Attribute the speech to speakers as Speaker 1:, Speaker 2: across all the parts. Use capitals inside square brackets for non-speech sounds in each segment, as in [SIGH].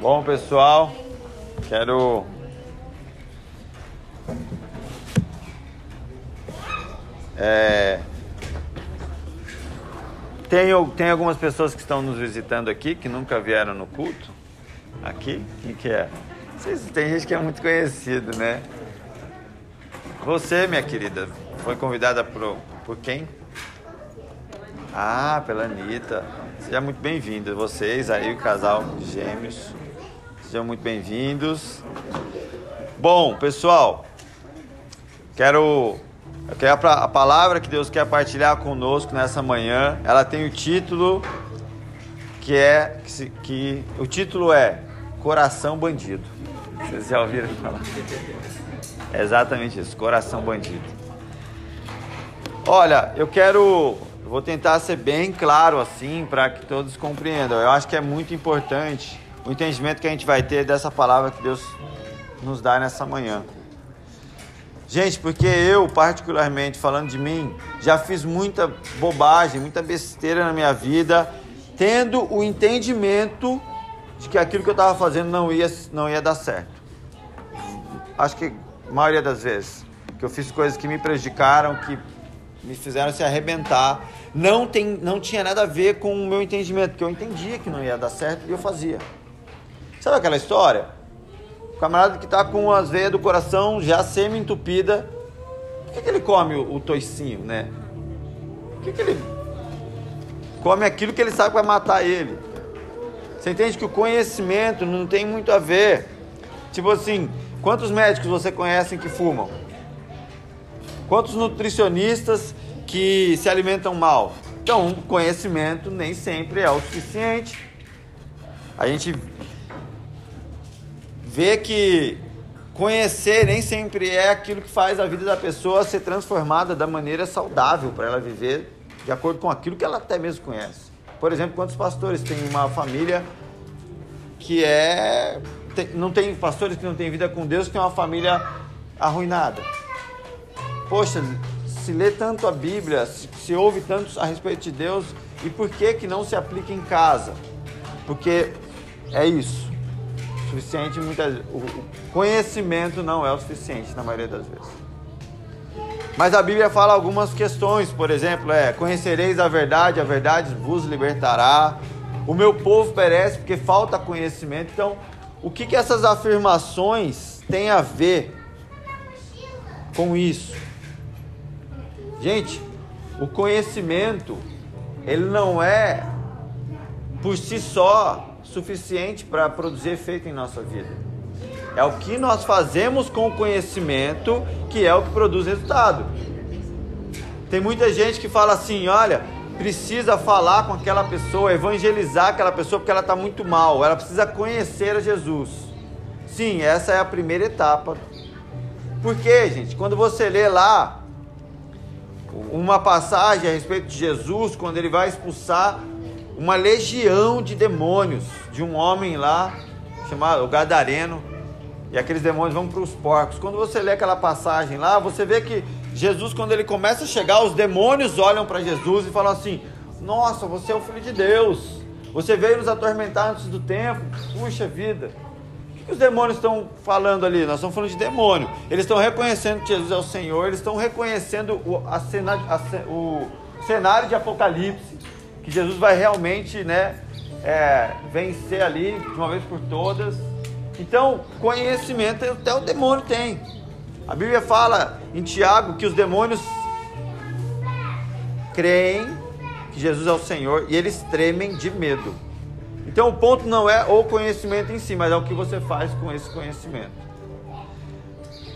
Speaker 1: Bom, pessoal, quero é... tem, tem algumas pessoas que estão nos visitando aqui que nunca vieram no culto. Aqui? O que é? Tem gente que é muito conhecido, né? Você, minha querida, foi convidada por, por quem? Ah, pela Anitta. Seja muito bem-vinda. Vocês aí, o casal gêmeos. Sejam muito bem-vindos. Bom, pessoal, quero, a palavra que Deus quer partilhar conosco nessa manhã. Ela tem o título que é que, que o título é Coração Bandido. Vocês já ouviram falar? É exatamente isso, Coração Bandido. Olha, eu quero vou tentar ser bem claro assim para que todos compreendam. Eu acho que é muito importante o entendimento que a gente vai ter dessa palavra que Deus nos dá nessa manhã. Gente, porque eu, particularmente, falando de mim, já fiz muita bobagem, muita besteira na minha vida, tendo o entendimento de que aquilo que eu estava fazendo não ia, não ia dar certo. Acho que a maioria das vezes que eu fiz coisas que me prejudicaram, que me fizeram se arrebentar, não, tem, não tinha nada a ver com o meu entendimento, porque eu entendia que não ia dar certo e eu fazia. Sabe aquela história? O camarada que está com as veias do coração já semi-entupida, por que, que ele come o, o toicinho, né? Por que, que ele come aquilo que ele sabe que vai matar ele? Você entende que o conhecimento não tem muito a ver. Tipo assim, quantos médicos você conhece que fumam? Quantos nutricionistas que se alimentam mal? Então, conhecimento nem sempre é o suficiente. A gente vê que conhecer nem sempre é aquilo que faz a vida da pessoa ser transformada da maneira saudável para ela viver de acordo com aquilo que ela até mesmo conhece. Por exemplo, quantos pastores têm uma família que é tem, não tem pastores que não têm vida com Deus que tem uma família arruinada. Poxa, se lê tanto a Bíblia, se, se ouve tanto a respeito de Deus e por que que não se aplica em casa? Porque é isso suficiente muitas o conhecimento não é o suficiente na maioria das vezes. Mas a Bíblia fala algumas questões, por exemplo, é: conhecereis a verdade, a verdade vos libertará. O meu povo perece porque falta conhecimento. Então, o que que essas afirmações têm a ver com isso? Gente, o conhecimento ele não é por si só suficiente para produzir efeito em nossa vida. É o que nós fazemos com o conhecimento que é o que produz resultado. Tem muita gente que fala assim: olha, precisa falar com aquela pessoa, evangelizar aquela pessoa porque ela está muito mal, ela precisa conhecer a Jesus. Sim, essa é a primeira etapa. Porque, gente, quando você lê lá uma passagem a respeito de Jesus, quando ele vai expulsar uma legião de demônios de um homem lá chamado o Gadareno. E aqueles demônios vão para os porcos. Quando você lê aquela passagem lá, você vê que Jesus, quando ele começa a chegar, os demônios olham para Jesus e falam assim: Nossa, você é o filho de Deus. Você veio nos atormentar antes do tempo. Puxa vida. O que os demônios estão falando ali? Nós estamos falando de demônio. Eles estão reconhecendo que Jesus é o Senhor. Eles estão reconhecendo o, a cena, a, o cenário de Apocalipse que Jesus vai realmente, né, é, vencer ali de uma vez por todas. Então, conhecimento até o demônio tem. A Bíblia fala em Tiago que os demônios creem que Jesus é o Senhor e eles tremem de medo. Então, o ponto não é o conhecimento em si, mas é o que você faz com esse conhecimento.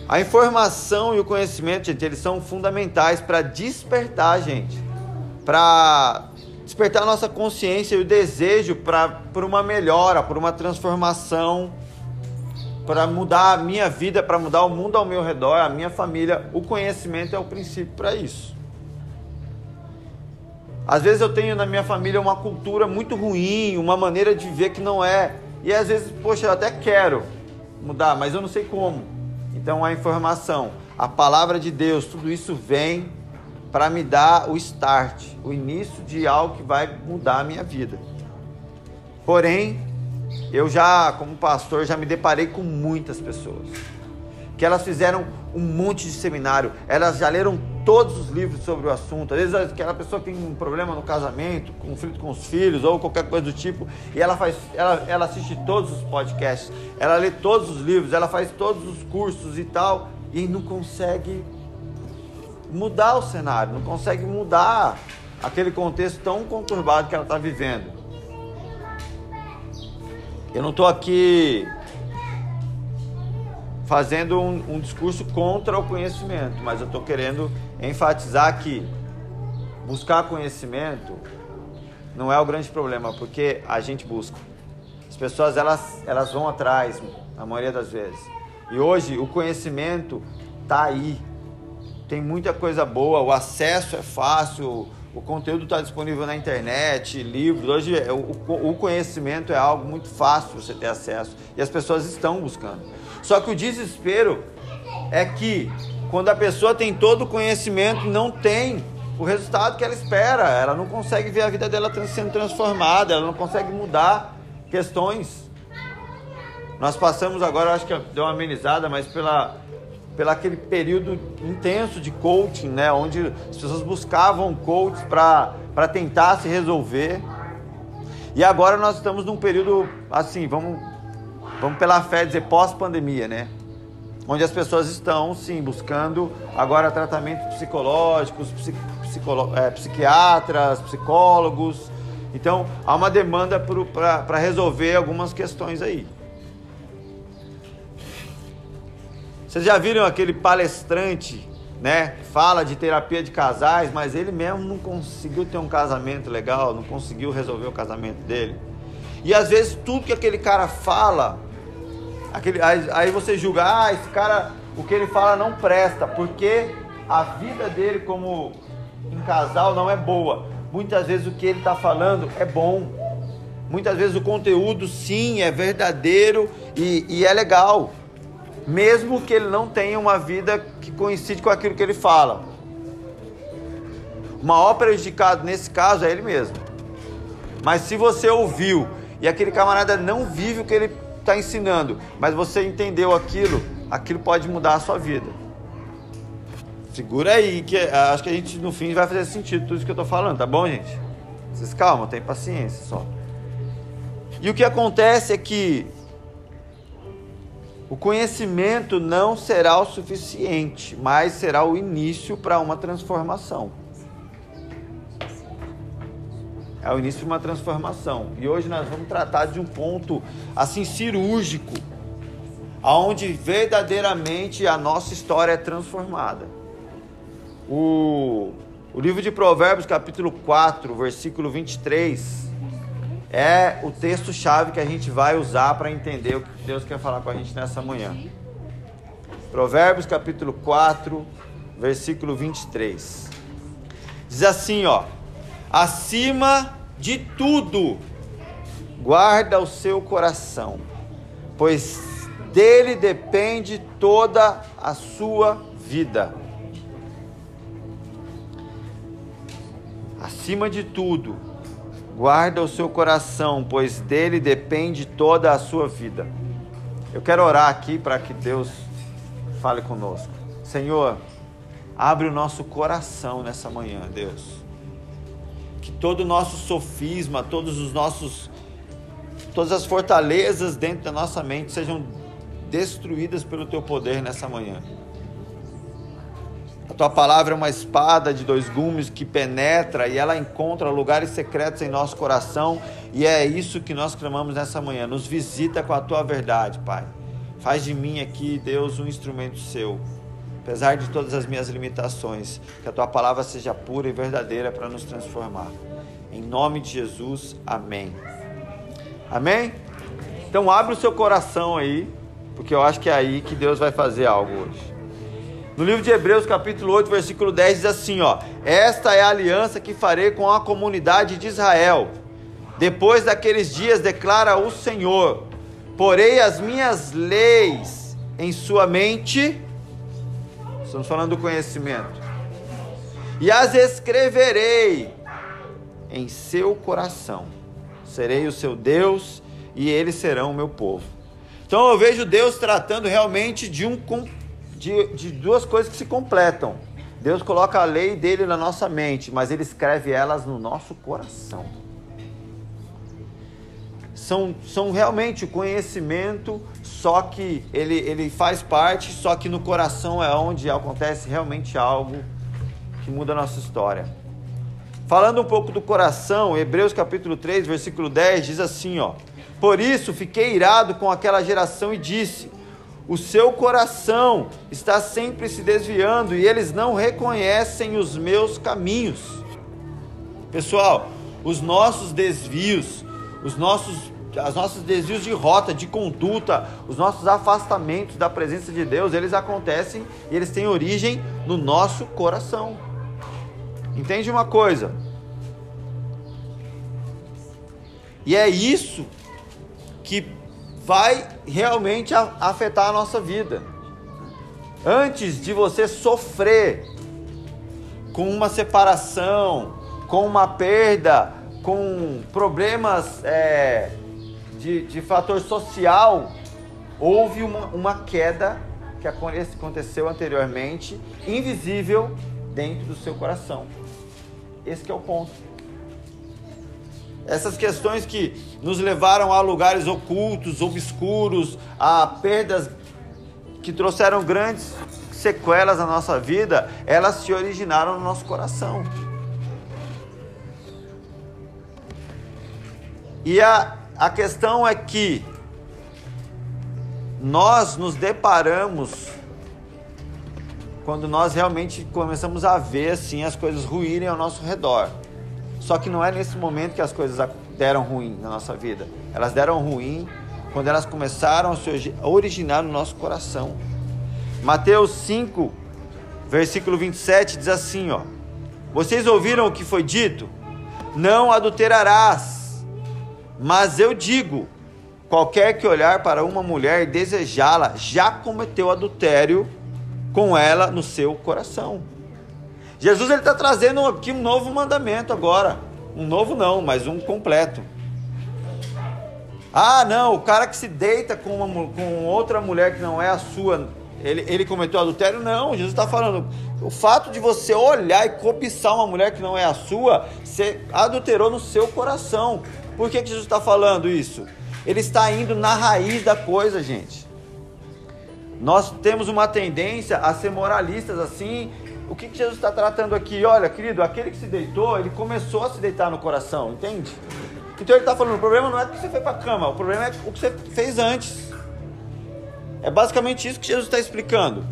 Speaker 1: A informação e o conhecimento, gente, eles são fundamentais para despertar a gente, para despertar a nossa consciência e o desejo para por uma melhora, por uma transformação, para mudar a minha vida, para mudar o mundo ao meu redor, a minha família. O conhecimento é o princípio para isso. Às vezes eu tenho na minha família uma cultura muito ruim, uma maneira de viver que não é. E às vezes, poxa, eu até quero mudar, mas eu não sei como. Então a informação, a palavra de Deus, tudo isso vem para me dar o start, o início de algo que vai mudar a minha vida. Porém, eu já, como pastor, já me deparei com muitas pessoas que elas fizeram um monte de seminário, elas já leram todos os livros sobre o assunto. Às vezes aquela pessoa tem um problema no casamento, conflito com os filhos ou qualquer coisa do tipo, e ela faz, ela, ela assiste todos os podcasts, ela lê todos os livros, ela faz todos os cursos e tal, e não consegue mudar o cenário, não consegue mudar aquele contexto tão conturbado que ela está vivendo. Eu não estou aqui fazendo um, um discurso contra o conhecimento, mas eu estou querendo enfatizar que buscar conhecimento não é o grande problema, porque a gente busca. As pessoas elas, elas vão atrás, a maioria das vezes. E hoje o conhecimento está aí. Tem muita coisa boa, o acesso é fácil, o conteúdo está disponível na internet, livros. Hoje o, o conhecimento é algo muito fácil você ter acesso e as pessoas estão buscando. Só que o desespero é que quando a pessoa tem todo o conhecimento, não tem o resultado que ela espera. Ela não consegue ver a vida dela sendo transformada, ela não consegue mudar questões. Nós passamos agora, acho que deu uma amenizada, mas pela, pela aquele período intenso de coaching, né? Onde as pessoas buscavam coaches para tentar se resolver. E agora nós estamos num período assim, vamos vamos pela fé dizer pós-pandemia, né? Onde as pessoas estão, sim, buscando agora tratamentos psicológicos, psicolo, é, psiquiatras, psicólogos. Então, há uma demanda para resolver algumas questões aí. Vocês já viram aquele palestrante, né? Fala de terapia de casais, mas ele mesmo não conseguiu ter um casamento legal, não conseguiu resolver o casamento dele. E às vezes tudo que aquele cara fala Aquele, aí, aí você julga, ah, esse cara, o que ele fala não presta, porque a vida dele como em casal não é boa. Muitas vezes o que ele está falando é bom. Muitas vezes o conteúdo sim é verdadeiro e, e é legal. Mesmo que ele não tenha uma vida que coincide com aquilo que ele fala. O maior prejudicado nesse caso é ele mesmo. Mas se você ouviu e aquele camarada não vive o que ele está ensinando, mas você entendeu aquilo, aquilo pode mudar a sua vida. Segura aí, que eh, acho que a gente no fim vai fazer sentido tudo isso que eu estou falando, tá bom, gente? Vocês calma, tem paciência só. E o que acontece é que o conhecimento não será o suficiente, mas será o início para uma transformação é o início de uma transformação. E hoje nós vamos tratar de um ponto assim cirúrgico, aonde verdadeiramente a nossa história é transformada. O, o livro de Provérbios, capítulo 4, versículo 23, é o texto-chave que a gente vai usar para entender o que Deus quer falar com a gente nessa manhã. Provérbios, capítulo 4, versículo 23. Diz assim, ó: Acima de tudo, guarda o seu coração, pois dele depende toda a sua vida. Acima de tudo, guarda o seu coração, pois dele depende toda a sua vida. Eu quero orar aqui para que Deus fale conosco. Senhor, abre o nosso coração nessa manhã, Deus que todo o nosso sofisma, todos os nossos todas as fortalezas dentro da nossa mente sejam destruídas pelo teu poder nessa manhã. A tua palavra é uma espada de dois gumes que penetra e ela encontra lugares secretos em nosso coração, e é isso que nós clamamos nessa manhã. Nos visita com a tua verdade, Pai. Faz de mim aqui, Deus, um instrumento seu apesar de todas as minhas limitações, que a tua palavra seja pura e verdadeira para nos transformar. Em nome de Jesus, amém. Amém? Então abre o seu coração aí, porque eu acho que é aí que Deus vai fazer algo hoje. No livro de Hebreus, capítulo 8, versículo 10 diz assim, ó: "Esta é a aliança que farei com a comunidade de Israel. Depois daqueles dias declara o Senhor: porei as minhas leis em sua mente Estamos falando do conhecimento. E as escreverei em seu coração. Serei o seu Deus e eles serão o meu povo. Então eu vejo Deus tratando realmente de, um, de, de duas coisas que se completam. Deus coloca a lei dele na nossa mente, mas ele escreve elas no nosso coração. São, são realmente o conhecimento, só que ele, ele faz parte, só que no coração é onde acontece realmente algo que muda a nossa história. Falando um pouco do coração, Hebreus capítulo 3, versículo 10 diz assim, ó: por isso fiquei irado com aquela geração e disse: O seu coração está sempre se desviando e eles não reconhecem os meus caminhos. Pessoal, os nossos desvios, os nossos as nossos desvios de rota, de conduta, os nossos afastamentos da presença de Deus, eles acontecem e eles têm origem no nosso coração. Entende uma coisa? E é isso vai realmente afetar a nossa vida. Antes de você sofrer com uma separação, com uma perda, com problemas é, de, de fator social, houve uma, uma queda que aconteceu anteriormente, invisível dentro do seu coração. Esse é o ponto. Essas questões que nos levaram a lugares ocultos, obscuros, a perdas que trouxeram grandes sequelas na nossa vida, elas se originaram no nosso coração. E a, a questão é que nós nos deparamos quando nós realmente começamos a ver assim as coisas ruírem ao nosso redor. Só que não é nesse momento que as coisas deram ruim na nossa vida. Elas deram ruim quando elas começaram a se originar no nosso coração. Mateus 5, versículo 27 diz assim, ó: Vocês ouviram o que foi dito? Não adulterarás. Mas eu digo, qualquer que olhar para uma mulher e desejá-la já cometeu adultério com ela no seu coração. Jesus ele está trazendo aqui um novo mandamento agora. Um novo não, mas um completo. Ah, não, o cara que se deita com, uma, com outra mulher que não é a sua, ele, ele cometeu adultério? Não, Jesus está falando. O fato de você olhar e cobiçar uma mulher que não é a sua, você adulterou no seu coração. Por que, que Jesus está falando isso? Ele está indo na raiz da coisa, gente. Nós temos uma tendência a ser moralistas assim o que, que Jesus está tratando aqui? Olha, querido, aquele que se deitou, ele começou a se deitar no coração, entende? Então ele está falando, o problema não é que você foi para a cama, o problema é o que você fez antes. É basicamente isso que Jesus está explicando.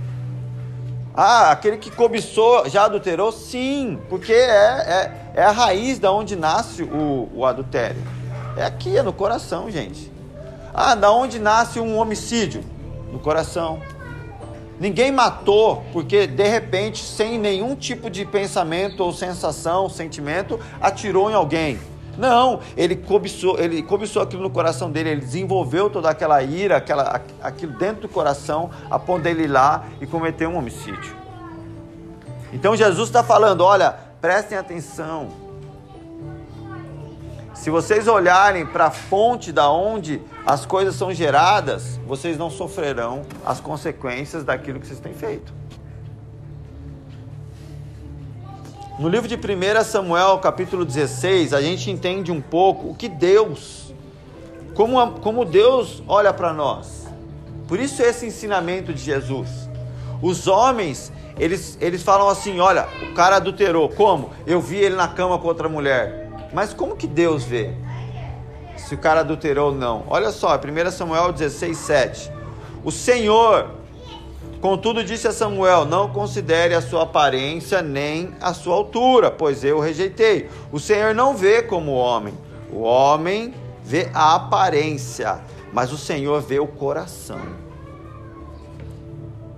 Speaker 1: Ah, aquele que cobiçou já adulterou? Sim, porque é, é, é a raiz da onde nasce o, o adultério. É aqui, é no coração, gente. Ah, da onde nasce um homicídio? No coração. Ninguém matou porque de repente, sem nenhum tipo de pensamento ou sensação, sentimento, atirou em alguém. Não, ele cobiçou, ele cobiçou aquilo no coração dele, ele desenvolveu toda aquela ira, aquela, aquilo dentro do coração, a ponto dele ir lá e cometer um homicídio. Então Jesus está falando: olha, prestem atenção, se vocês olharem para a fonte da onde as coisas são geradas, vocês não sofrerão as consequências daquilo que vocês têm feito. No livro de 1 Samuel, capítulo 16, a gente entende um pouco o que Deus, como, como Deus olha para nós. Por isso esse ensinamento de Jesus. Os homens, eles, eles falam assim: olha, o cara adulterou. Como? Eu vi ele na cama com outra mulher. Mas como que Deus vê? Se o cara adulterou ou não. Olha só, 1 Samuel 16, 7. O Senhor, contudo, disse a Samuel: Não considere a sua aparência nem a sua altura, pois eu o rejeitei. O Senhor não vê como homem. O homem vê a aparência, mas o Senhor vê o coração.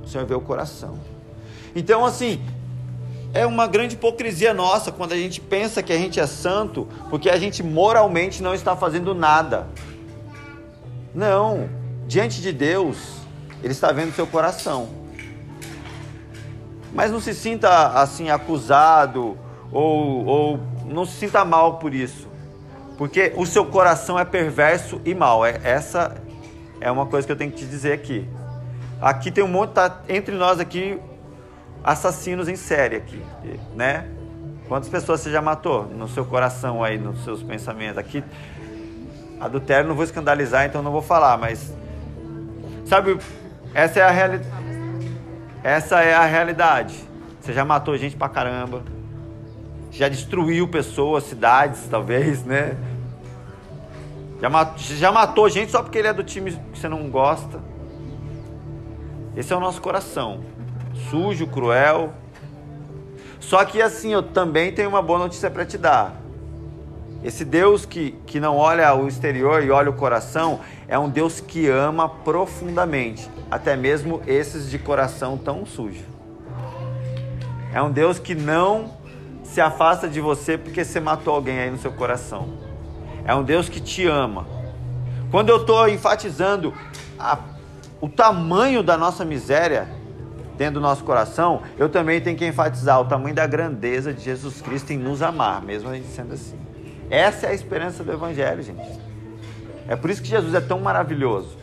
Speaker 1: O Senhor vê o coração. Então, assim, é uma grande hipocrisia nossa quando a gente pensa que a gente é santo porque a gente moralmente não está fazendo nada. Não, diante de Deus, Ele está vendo seu coração. Mas não se sinta assim acusado ou, ou não se sinta mal por isso. Porque o seu coração é perverso e mau. É, essa é uma coisa que eu tenho que te dizer aqui. Aqui tem um monte, tá entre nós aqui, assassinos em série aqui, né? Quantas pessoas você já matou no seu coração aí, nos seus pensamentos? Aqui, adultério não vou escandalizar, então não vou falar, mas sabe, essa é a realidade. Essa é a realidade. Você já matou gente pra caramba. Já destruiu pessoas, cidades, talvez, né? Já matou, já matou gente só porque ele é do time que você não gosta. Esse é o nosso coração. Sujo, cruel. Só que assim, eu também tenho uma boa notícia para te dar. Esse Deus que, que não olha o exterior e olha o coração é um Deus que ama profundamente, até mesmo esses de coração tão sujo. É um Deus que não se afasta de você porque você matou alguém aí no seu coração. É um Deus que te ama. Quando eu estou enfatizando a, o tamanho da nossa miséria dentro do nosso coração, eu também tenho que enfatizar o tamanho da grandeza de Jesus Cristo em nos amar, mesmo a gente sendo assim. Essa é a esperança do Evangelho, gente. É por isso que Jesus é tão maravilhoso.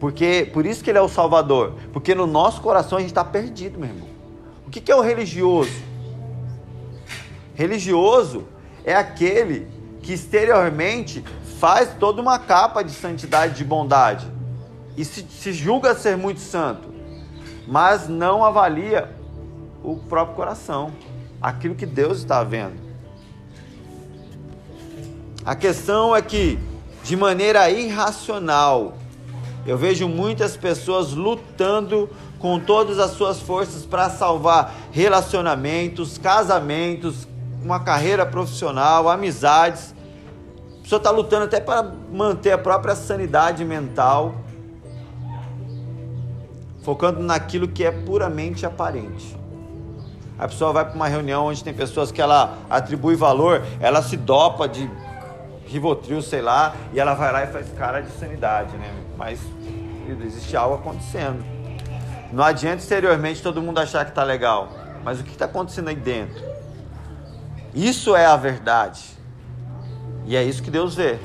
Speaker 1: Porque, por isso que ele é o Salvador. Porque no nosso coração a gente está perdido, meu irmão. O que, que é o religioso? Religioso é aquele que exteriormente faz toda uma capa de santidade, de bondade e se, se julga ser muito santo, mas não avalia o próprio coração, aquilo que Deus está vendo. A questão é que, de maneira irracional, eu vejo muitas pessoas lutando com todas as suas forças para salvar relacionamentos, casamentos, uma carreira profissional, amizades. A pessoa está lutando até para manter a própria sanidade mental, focando naquilo que é puramente aparente. A pessoa vai para uma reunião onde tem pessoas que ela atribui valor, ela se dopa de Rivotril, sei lá, e ela vai lá e faz cara de sanidade, né? Mas existe algo acontecendo. Não adianta exteriormente todo mundo achar que está legal, mas o que está acontecendo aí dentro? Isso é a verdade. E é isso que Deus vê.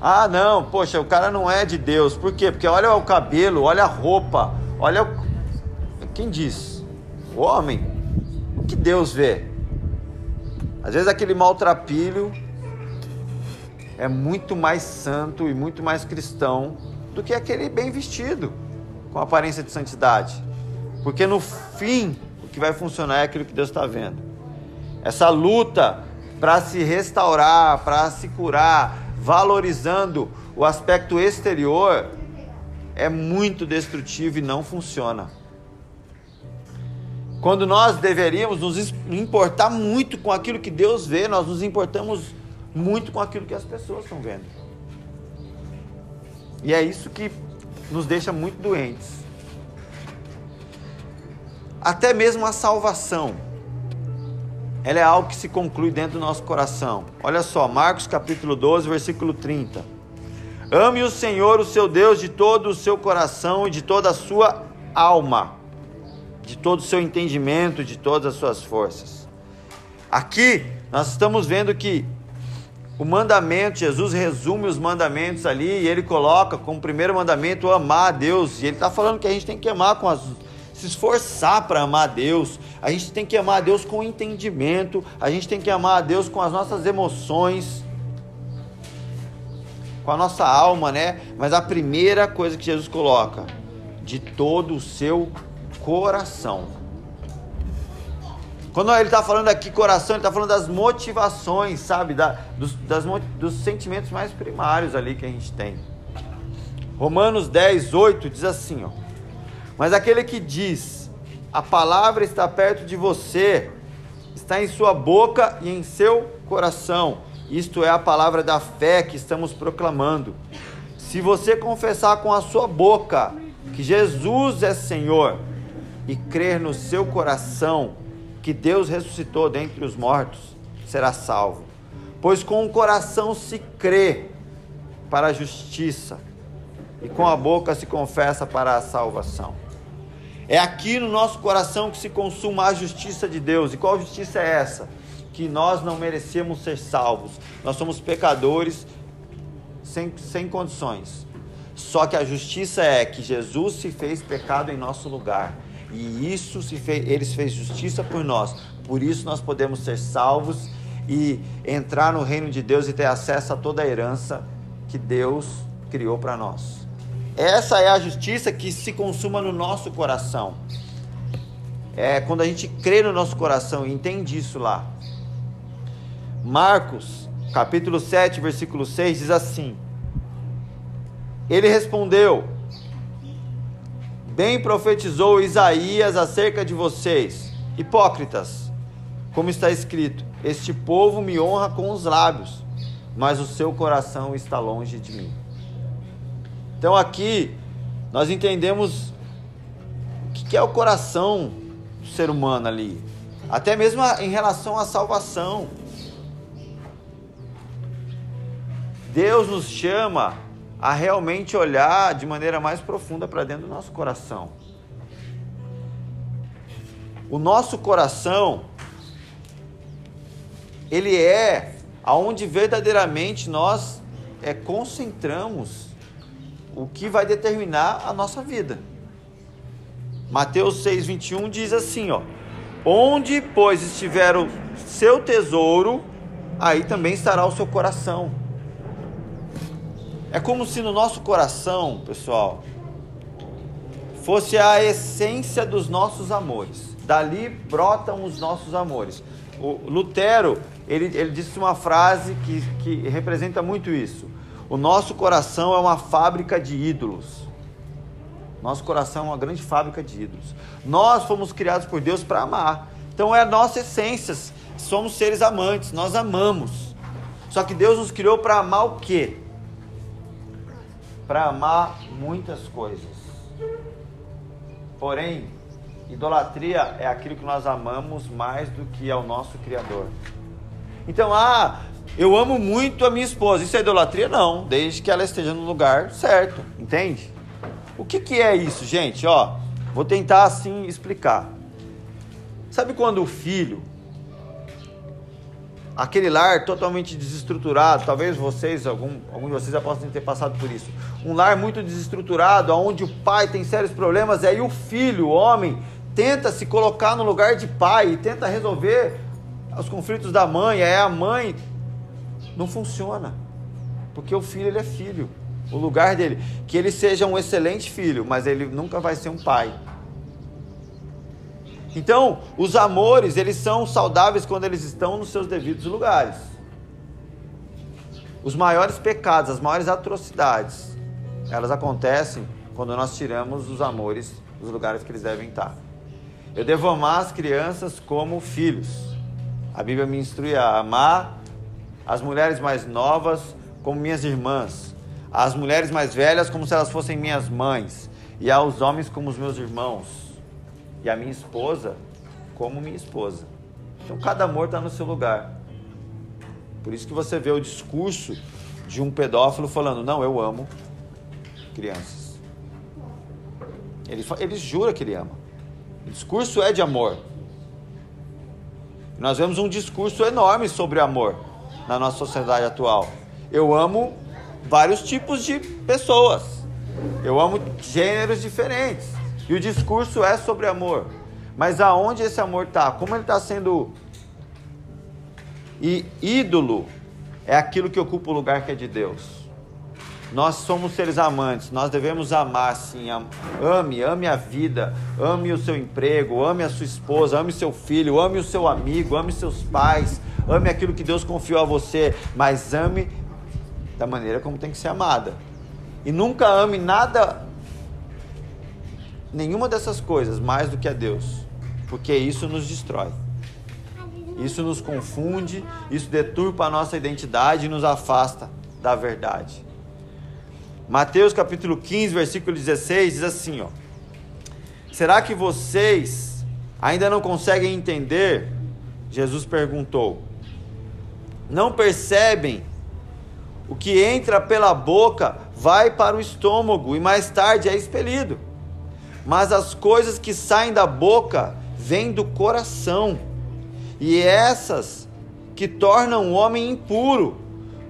Speaker 1: Ah, não, poxa, o cara não é de Deus. Por quê? Porque olha o cabelo, olha a roupa, olha o... Quem diz? O homem. O que Deus vê? Às vezes aquele maltrapilho é muito mais santo e muito mais cristão do que aquele bem vestido, com aparência de santidade. Porque no fim, o que vai funcionar é aquilo que Deus está vendo. Essa luta para se restaurar, para se curar, valorizando o aspecto exterior, é muito destrutivo e não funciona. Quando nós deveríamos nos importar muito com aquilo que Deus vê, nós nos importamos muito com aquilo que as pessoas estão vendo. E é isso que nos deixa muito doentes. Até mesmo a salvação, ela é algo que se conclui dentro do nosso coração. Olha só, Marcos capítulo 12, versículo 30. Ame o Senhor, o seu Deus, de todo o seu coração e de toda a sua alma, de todo o seu entendimento, de todas as suas forças. Aqui nós estamos vendo que o mandamento, Jesus resume os mandamentos ali e ele coloca como primeiro mandamento amar a Deus. E ele está falando que a gente tem que amar com as. Se esforçar para amar a Deus. A gente tem que amar a Deus com entendimento. A gente tem que amar a Deus com as nossas emoções. Com a nossa alma, né? Mas a primeira coisa que Jesus coloca, de todo o seu coração. Quando ele está falando aqui coração, ele está falando das motivações, sabe? Da, dos, das, dos sentimentos mais primários ali que a gente tem. Romanos 10, 8 diz assim: ó, Mas aquele que diz, a palavra está perto de você, está em sua boca e em seu coração. Isto é a palavra da fé que estamos proclamando. Se você confessar com a sua boca que Jesus é Senhor e crer no seu coração que Deus ressuscitou dentre os mortos, será salvo. Pois com o coração se crê para a justiça, e com a boca se confessa para a salvação. É aqui no nosso coração que se consuma a justiça de Deus. E qual justiça é essa? que nós não merecemos ser salvos. Nós somos pecadores sem, sem condições. Só que a justiça é que Jesus se fez pecado em nosso lugar. E isso se fez, ele fez justiça por nós. Por isso nós podemos ser salvos e entrar no reino de Deus e ter acesso a toda a herança que Deus criou para nós. Essa é a justiça que se consuma no nosso coração. É quando a gente crê no nosso coração e entende isso lá. Marcos, capítulo 7, versículo 6 diz assim: Ele respondeu: Bem profetizou Isaías acerca de vocês, hipócritas, como está escrito: Este povo me honra com os lábios, mas o seu coração está longe de mim. Então aqui nós entendemos o que é o coração do ser humano ali, até mesmo em relação à salvação. Deus nos chama a realmente olhar de maneira mais profunda para dentro do nosso coração. O nosso coração ele é aonde verdadeiramente nós é, concentramos o que vai determinar a nossa vida. Mateus 6:21 diz assim, ó: Onde pois estiver o seu tesouro, aí também estará o seu coração. É como se no nosso coração, pessoal, fosse a essência dos nossos amores. Dali brotam os nossos amores. O Lutero, ele, ele disse uma frase que, que representa muito isso. O nosso coração é uma fábrica de ídolos. Nosso coração é uma grande fábrica de ídolos. Nós fomos criados por Deus para amar. Então é a nossa essência. Somos seres amantes, nós amamos. Só que Deus nos criou para amar o quê? para amar muitas coisas. Porém, idolatria é aquilo que nós amamos mais do que ao nosso Criador. Então, ah, eu amo muito a minha esposa. Isso é idolatria? Não, desde que ela esteja no lugar certo, entende? O que, que é isso, gente? Ó, vou tentar assim explicar. Sabe quando o filho aquele lar totalmente desestruturado, talvez vocês, algum, algum de vocês já possam ter passado por isso. Um lar muito desestruturado, onde o pai tem sérios problemas, e aí o filho, o homem, tenta se colocar no lugar de pai e tenta resolver os conflitos da mãe, aí a mãe não funciona. Porque o filho ele é filho. O lugar dele, que ele seja um excelente filho, mas ele nunca vai ser um pai. Então, os amores, eles são saudáveis quando eles estão nos seus devidos lugares. Os maiores pecados, as maiores atrocidades, elas acontecem quando nós tiramos os amores dos lugares que eles devem estar. Eu devo amar as crianças como filhos. A Bíblia me instrui a amar as mulheres mais novas como minhas irmãs, as mulheres mais velhas como se elas fossem minhas mães, e aos homens como os meus irmãos e a minha esposa como minha esposa. Então cada amor está no seu lugar. Por isso que você vê o discurso de um pedófilo falando: Não, eu amo crianças. Ele, ele jura que ele ama. O discurso é de amor. Nós vemos um discurso enorme sobre amor na nossa sociedade atual. Eu amo vários tipos de pessoas. Eu amo gêneros diferentes. E o discurso é sobre amor. Mas aonde esse amor está? Como ele está sendo. E ídolo é aquilo que ocupa o lugar que é de Deus. Nós somos seres amantes, nós devemos amar sim. Ame, ame a vida, ame o seu emprego, ame a sua esposa, ame seu filho, ame o seu amigo, ame seus pais, ame aquilo que Deus confiou a você, mas ame da maneira como tem que ser amada. E nunca ame nada nenhuma dessas coisas mais do que a Deus, porque isso nos destrói. Isso nos confunde, isso deturpa a nossa identidade e nos afasta da verdade. Mateus capítulo 15, versículo 16 diz assim, ó: Será que vocês ainda não conseguem entender? Jesus perguntou. Não percebem o que entra pela boca vai para o estômago e mais tarde é expelido mas as coisas que saem da boca vêm do coração. E essas que tornam o homem impuro,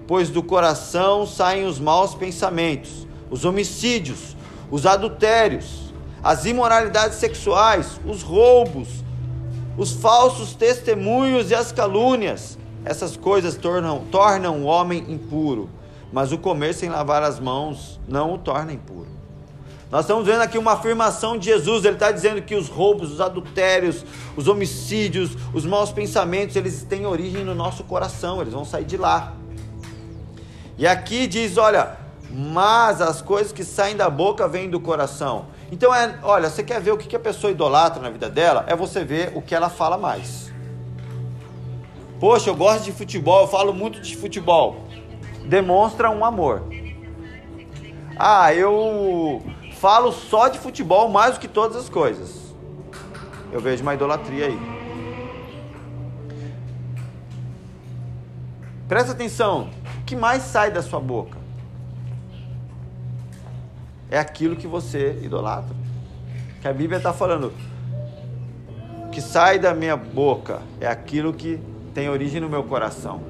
Speaker 1: pois do coração saem os maus pensamentos, os homicídios, os adultérios, as imoralidades sexuais, os roubos, os falsos testemunhos e as calúnias. Essas coisas tornam, tornam o homem impuro, mas o comer sem lavar as mãos não o torna impuro. Nós estamos vendo aqui uma afirmação de Jesus. Ele está dizendo que os roubos, os adultérios, os homicídios, os maus pensamentos, eles têm origem no nosso coração. Eles vão sair de lá. E aqui diz: olha, mas as coisas que saem da boca vêm do coração. Então é, olha, você quer ver o que a pessoa idolatra na vida dela? É você ver o que ela fala mais. Poxa, eu gosto de futebol, eu falo muito de futebol. Demonstra um amor. Ah, eu falo só de futebol mais do que todas as coisas. Eu vejo uma idolatria aí. Presta atenção, o que mais sai da sua boca? É aquilo que você idolatra. Que a Bíblia está falando. O que sai da minha boca é aquilo que tem origem no meu coração.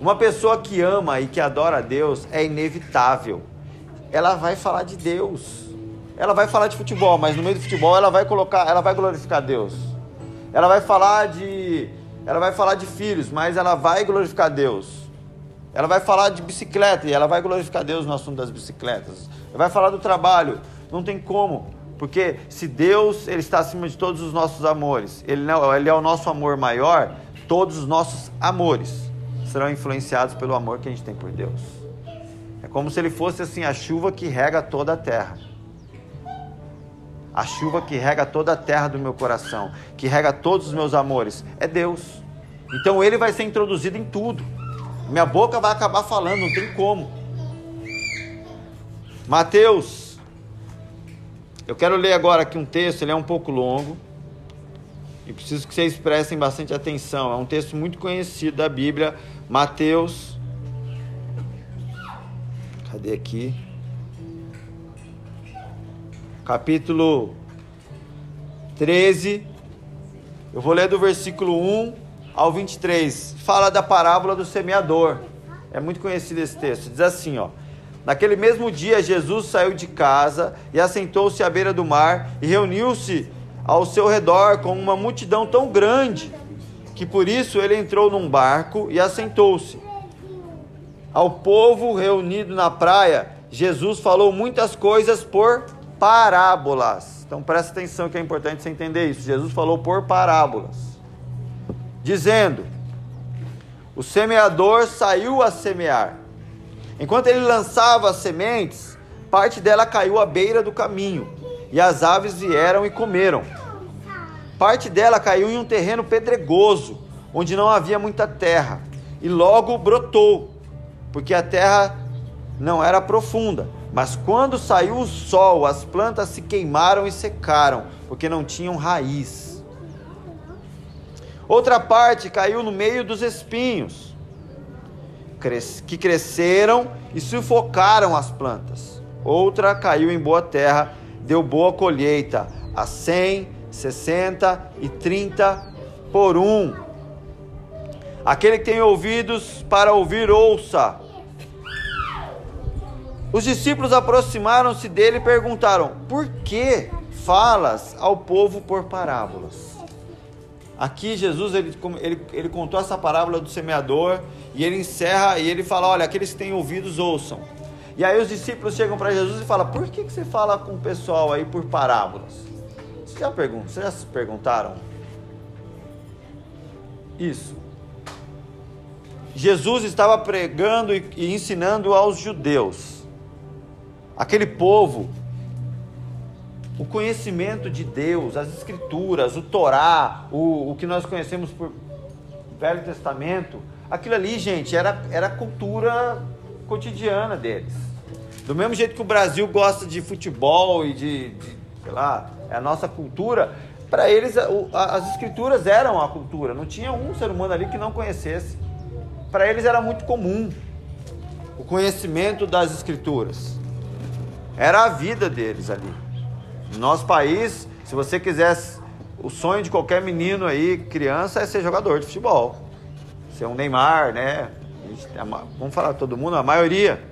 Speaker 1: Uma pessoa que ama e que adora a Deus é inevitável. Ela vai falar de Deus ela vai falar de futebol, mas no meio do futebol ela vai colocar, ela vai glorificar Deus. Ela vai falar de, ela vai falar de filhos, mas ela vai glorificar Deus. Ela vai falar de bicicleta e ela vai glorificar Deus no assunto das bicicletas. Ela vai falar do trabalho, não tem como, porque se Deus ele está acima de todos os nossos amores, ele não, ele é o nosso amor maior, todos os nossos amores serão influenciados pelo amor que a gente tem por Deus. É como se ele fosse assim a chuva que rega toda a terra a chuva que rega toda a terra do meu coração, que rega todos os meus amores, é Deus. Então ele vai ser introduzido em tudo. Minha boca vai acabar falando, não tem como. Mateus, eu quero ler agora aqui um texto, ele é um pouco longo. E preciso que vocês prestem bastante atenção. É um texto muito conhecido da Bíblia, Mateus. Cadê aqui? capítulo 13. Eu vou ler do versículo 1 ao 23. Fala da parábola do semeador. É muito conhecido esse texto. Diz assim, ó: Naquele mesmo dia Jesus saiu de casa e assentou-se à beira do mar e reuniu-se ao seu redor com uma multidão tão grande que por isso ele entrou num barco e assentou-se. Ao povo reunido na praia, Jesus falou muitas coisas por parábolas. Então presta atenção que é importante você entender isso. Jesus falou por parábolas, dizendo: O semeador saiu a semear. Enquanto ele lançava as sementes, parte dela caiu à beira do caminho, e as aves vieram e comeram. Parte dela caiu em um terreno pedregoso, onde não havia muita terra, e logo brotou, porque a terra não era profunda mas quando saiu o sol, as plantas se queimaram e secaram, porque não tinham raiz. Outra parte caiu no meio dos espinhos, que cresceram e sufocaram as plantas. Outra caiu em boa terra, deu boa colheita, a 100, 60 e 30 por um. Aquele que tem ouvidos para ouvir, ouça. Os discípulos aproximaram-se dele e perguntaram: Por que falas ao povo por parábolas? Aqui Jesus ele, ele, ele contou essa parábola do semeador e ele encerra e ele fala: Olha, aqueles que têm ouvidos ouçam. E aí os discípulos chegam para Jesus e falam: Por que, que você fala com o pessoal aí por parábolas? Já, perguntam, vocês já se perguntaram? Isso. Jesus estava pregando e ensinando aos judeus aquele povo, o conhecimento de Deus, as Escrituras, o Torá, o, o que nós conhecemos por Velho Testamento, aquilo ali, gente, era, era a cultura cotidiana deles. Do mesmo jeito que o Brasil gosta de futebol e de, de sei lá, é a nossa cultura, para eles as escrituras eram a cultura, não tinha um ser humano ali que não conhecesse. Para eles era muito comum o conhecimento das escrituras. Era a vida deles ali. No nosso país, se você quisesse, o sonho de qualquer menino aí, criança, é ser jogador de futebol. ser um Neymar, né? Vamos falar todo mundo, a maioria.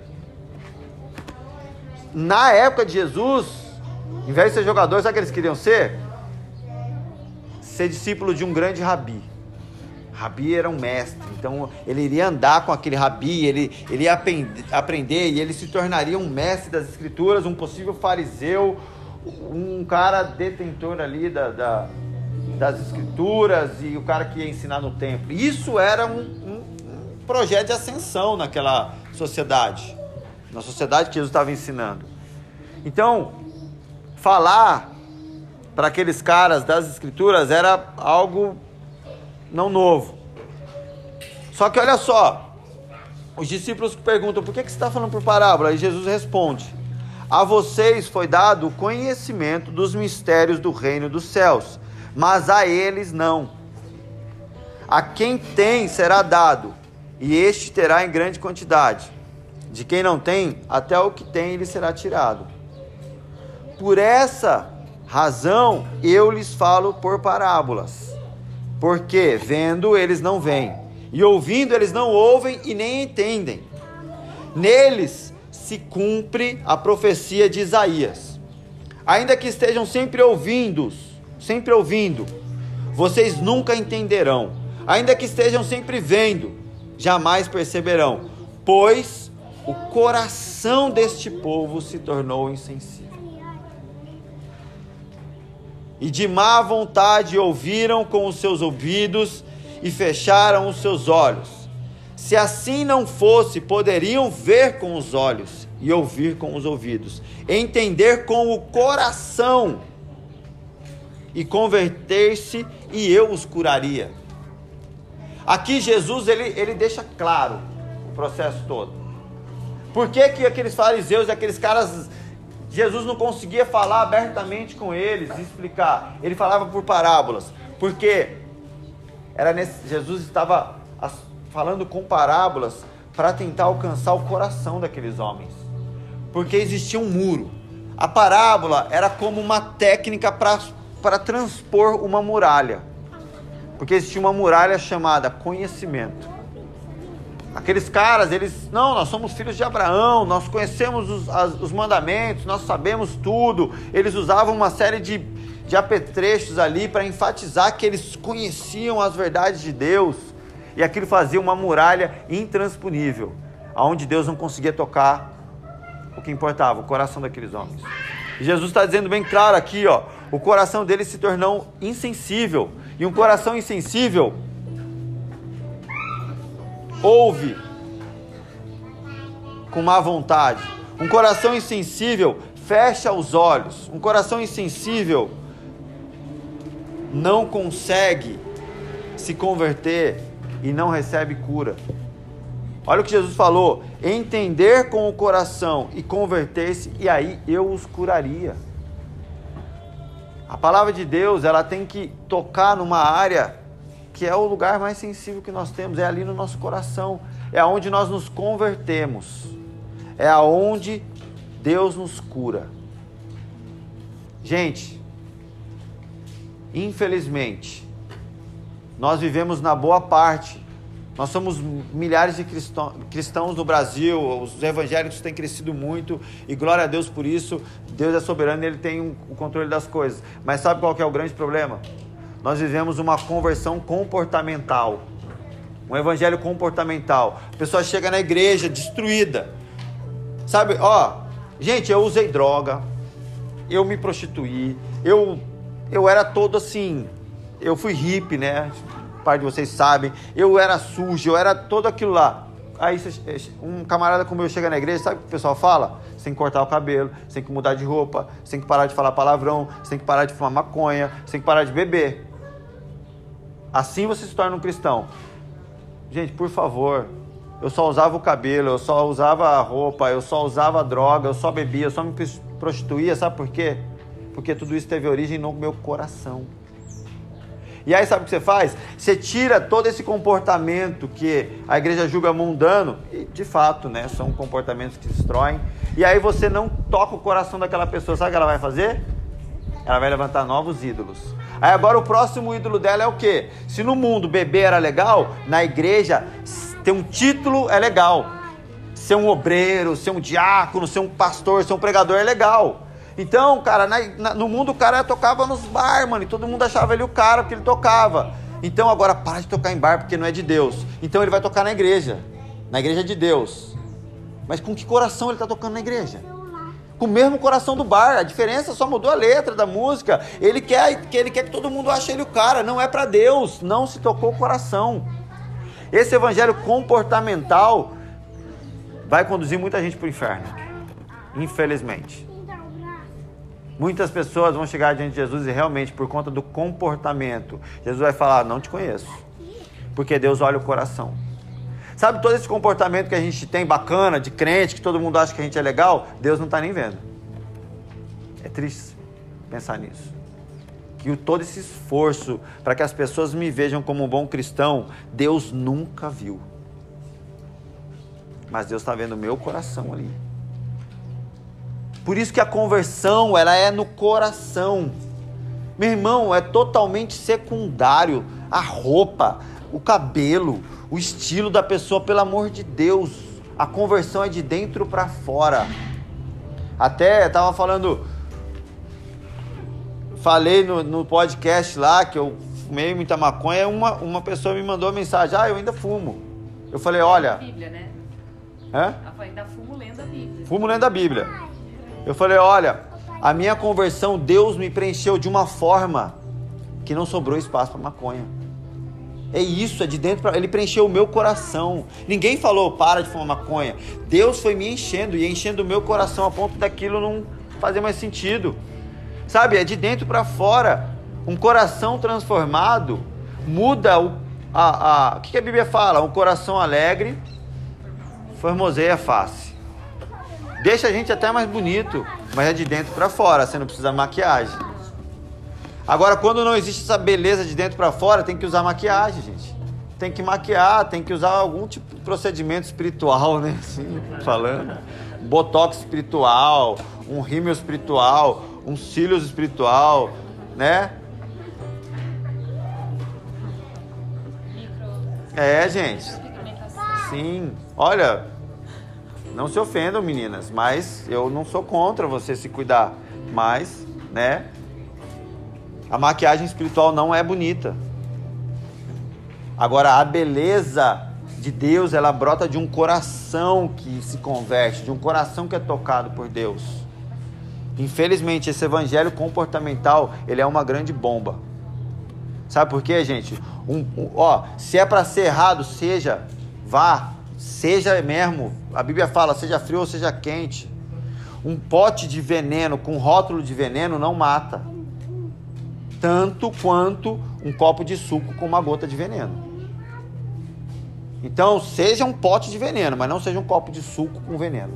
Speaker 1: Na época de Jesus, em vez de ser jogador, sabe o que eles queriam ser? Ser discípulo de um grande rabi. Rabi era um mestre, então ele iria andar com aquele rabi, ele, ele ia aprender e ele se tornaria um mestre das escrituras, um possível fariseu, um cara detentor ali da, da das escrituras e o cara que ia ensinar no templo. Isso era um, um, um projeto de ascensão naquela sociedade, na sociedade que Jesus estava ensinando. Então, falar para aqueles caras das escrituras era algo não novo. Só que olha só, os discípulos perguntam: por que, que você está falando por parábola? E Jesus responde: A vocês foi dado o conhecimento dos mistérios do reino dos céus, mas a eles não. A quem tem será dado, e este terá em grande quantidade. De quem não tem, até o que tem lhe será tirado. Por essa razão eu lhes falo por parábolas porque vendo eles não veem, e ouvindo eles não ouvem e nem entendem. Neles se cumpre a profecia de Isaías. Ainda que estejam sempre ouvindo, sempre ouvindo, vocês nunca entenderão. Ainda que estejam sempre vendo, jamais perceberão, pois o coração deste povo se tornou insensível e de má vontade ouviram com os seus ouvidos e fecharam os seus olhos. Se assim não fosse, poderiam ver com os olhos e ouvir com os ouvidos, entender com o coração e converter-se, e eu os curaria. Aqui Jesus ele, ele deixa claro o processo todo. Por que, que aqueles fariseus, aqueles caras Jesus não conseguia falar abertamente com eles e explicar. Ele falava por parábolas, porque era nesse, Jesus estava falando com parábolas para tentar alcançar o coração daqueles homens. Porque existia um muro. A parábola era como uma técnica para transpor uma muralha. Porque existia uma muralha chamada conhecimento. Aqueles caras, eles, não, nós somos filhos de Abraão, nós conhecemos os, as, os mandamentos, nós sabemos tudo. Eles usavam uma série de, de apetrechos ali para enfatizar que eles conheciam as verdades de Deus. E aquilo fazia uma muralha intransponível, aonde Deus não conseguia tocar o que importava, o coração daqueles homens. E Jesus está dizendo bem claro aqui, ó, o coração deles se tornou insensível. E um coração insensível ouve com má vontade. Um coração insensível fecha os olhos. Um coração insensível não consegue se converter e não recebe cura. Olha o que Jesus falou: entender com o coração e converter-se, e aí eu os curaria. A palavra de Deus, ela tem que tocar numa área que é o lugar mais sensível que nós temos, é ali no nosso coração, é aonde nós nos convertemos, é aonde Deus nos cura. Gente, infelizmente, nós vivemos na boa parte. Nós somos milhares de cristãos no Brasil, os evangélicos têm crescido muito e glória a Deus por isso. Deus é soberano ele tem o controle das coisas. Mas sabe qual é o grande problema? Nós vivemos uma conversão comportamental. Um evangelho comportamental. A pessoa chega na igreja destruída. Sabe, ó, gente, eu usei droga, eu me prostituí, eu eu era todo assim, eu fui hippie, né? Parte de vocês sabem, eu era sujo, eu era todo aquilo lá. Aí um camarada como eu chega na igreja, sabe o que o pessoal fala? Que cortar o cabelo, tem que mudar de roupa, tem que parar de falar palavrão, tem que parar de fumar maconha, tem que parar de beber. Assim você se torna um cristão. Gente, por favor, eu só usava o cabelo, eu só usava a roupa, eu só usava droga, eu só bebia, eu só me prostituía, sabe por quê? Porque tudo isso teve origem no meu coração. E aí sabe o que você faz? Você tira todo esse comportamento que a igreja julga mundano, e de fato, né, são comportamentos que destroem, e aí você não toca o coração daquela pessoa, sabe o que ela vai fazer? Ela vai levantar novos ídolos. Aí agora o próximo ídolo dela é o quê? Se no mundo beber era legal, na igreja ter um título é legal. Ser um obreiro, ser um diácono, ser um pastor, ser um pregador é legal. Então, cara, na, na, no mundo o cara tocava nos bar, mano, e todo mundo achava ele o cara porque ele tocava. Então agora para de tocar em bar porque não é de Deus. Então ele vai tocar na igreja, na igreja de Deus. Mas com que coração ele está tocando na igreja? Com o mesmo coração do bar. A diferença só mudou a letra da música. Ele quer que ele quer que todo mundo ache ele o cara. Não é para Deus. Não se tocou o coração. Esse evangelho comportamental vai conduzir muita gente para o inferno. Infelizmente. Muitas pessoas vão chegar diante de Jesus e realmente, por conta do comportamento, Jesus vai falar: Não te conheço. Porque Deus olha o coração. Sabe todo esse comportamento que a gente tem bacana, de crente, que todo mundo acha que a gente é legal? Deus não está nem vendo. É triste pensar nisso. Que todo esse esforço para que as pessoas me vejam como um bom cristão, Deus nunca viu. Mas Deus está vendo o meu coração ali. Por isso que a conversão, ela é no coração. Meu irmão, é totalmente secundário a roupa, o cabelo, o estilo da pessoa, pelo amor de Deus. A conversão é de dentro para fora. Até estava falando, falei no, no, podcast lá que eu fumei muita maconha. Uma, uma pessoa me mandou mensagem: Ah, eu ainda fumo. Eu falei: Olha.
Speaker 2: Bíblia, né?
Speaker 1: Hã?
Speaker 2: Ainda fumo lendo a Bíblia.
Speaker 1: Fumo lendo a Bíblia. Eu falei: olha, a minha conversão, Deus me preencheu de uma forma que não sobrou espaço para maconha. É isso, é de dentro para ele preencheu o meu coração. Ninguém falou para de fumar maconha. Deus foi me enchendo e enchendo o meu coração a ponto daquilo não fazer mais sentido. Sabe, é de dentro para fora. Um coração transformado muda o a, a, o que a Bíblia fala? Um coração alegre formoseia a face. Deixa a gente até mais bonito, mas é de dentro para fora, você não precisa maquiagem. Agora, quando não existe essa beleza de dentro para fora, tem que usar maquiagem, gente. Tem que maquiar, tem que usar algum tipo de procedimento espiritual, né? Assim, falando. Botox espiritual, um rímel espiritual, um cílios espiritual, né? É, gente. Sim. Olha, não se ofendam, meninas, mas eu não sou contra você se cuidar. Mas, né? A maquiagem espiritual não é bonita. Agora, a beleza de Deus, ela brota de um coração que se converte, de um coração que é tocado por Deus. Infelizmente, esse evangelho comportamental, ele é uma grande bomba. Sabe por quê, gente? Um, um, ó, se é para ser errado, seja, vá, seja mesmo, a Bíblia fala, seja frio ou seja quente. Um pote de veneno com rótulo de veneno não mata. Tanto quanto um copo de suco com uma gota de veneno. Então, seja um pote de veneno, mas não seja um copo de suco com veneno.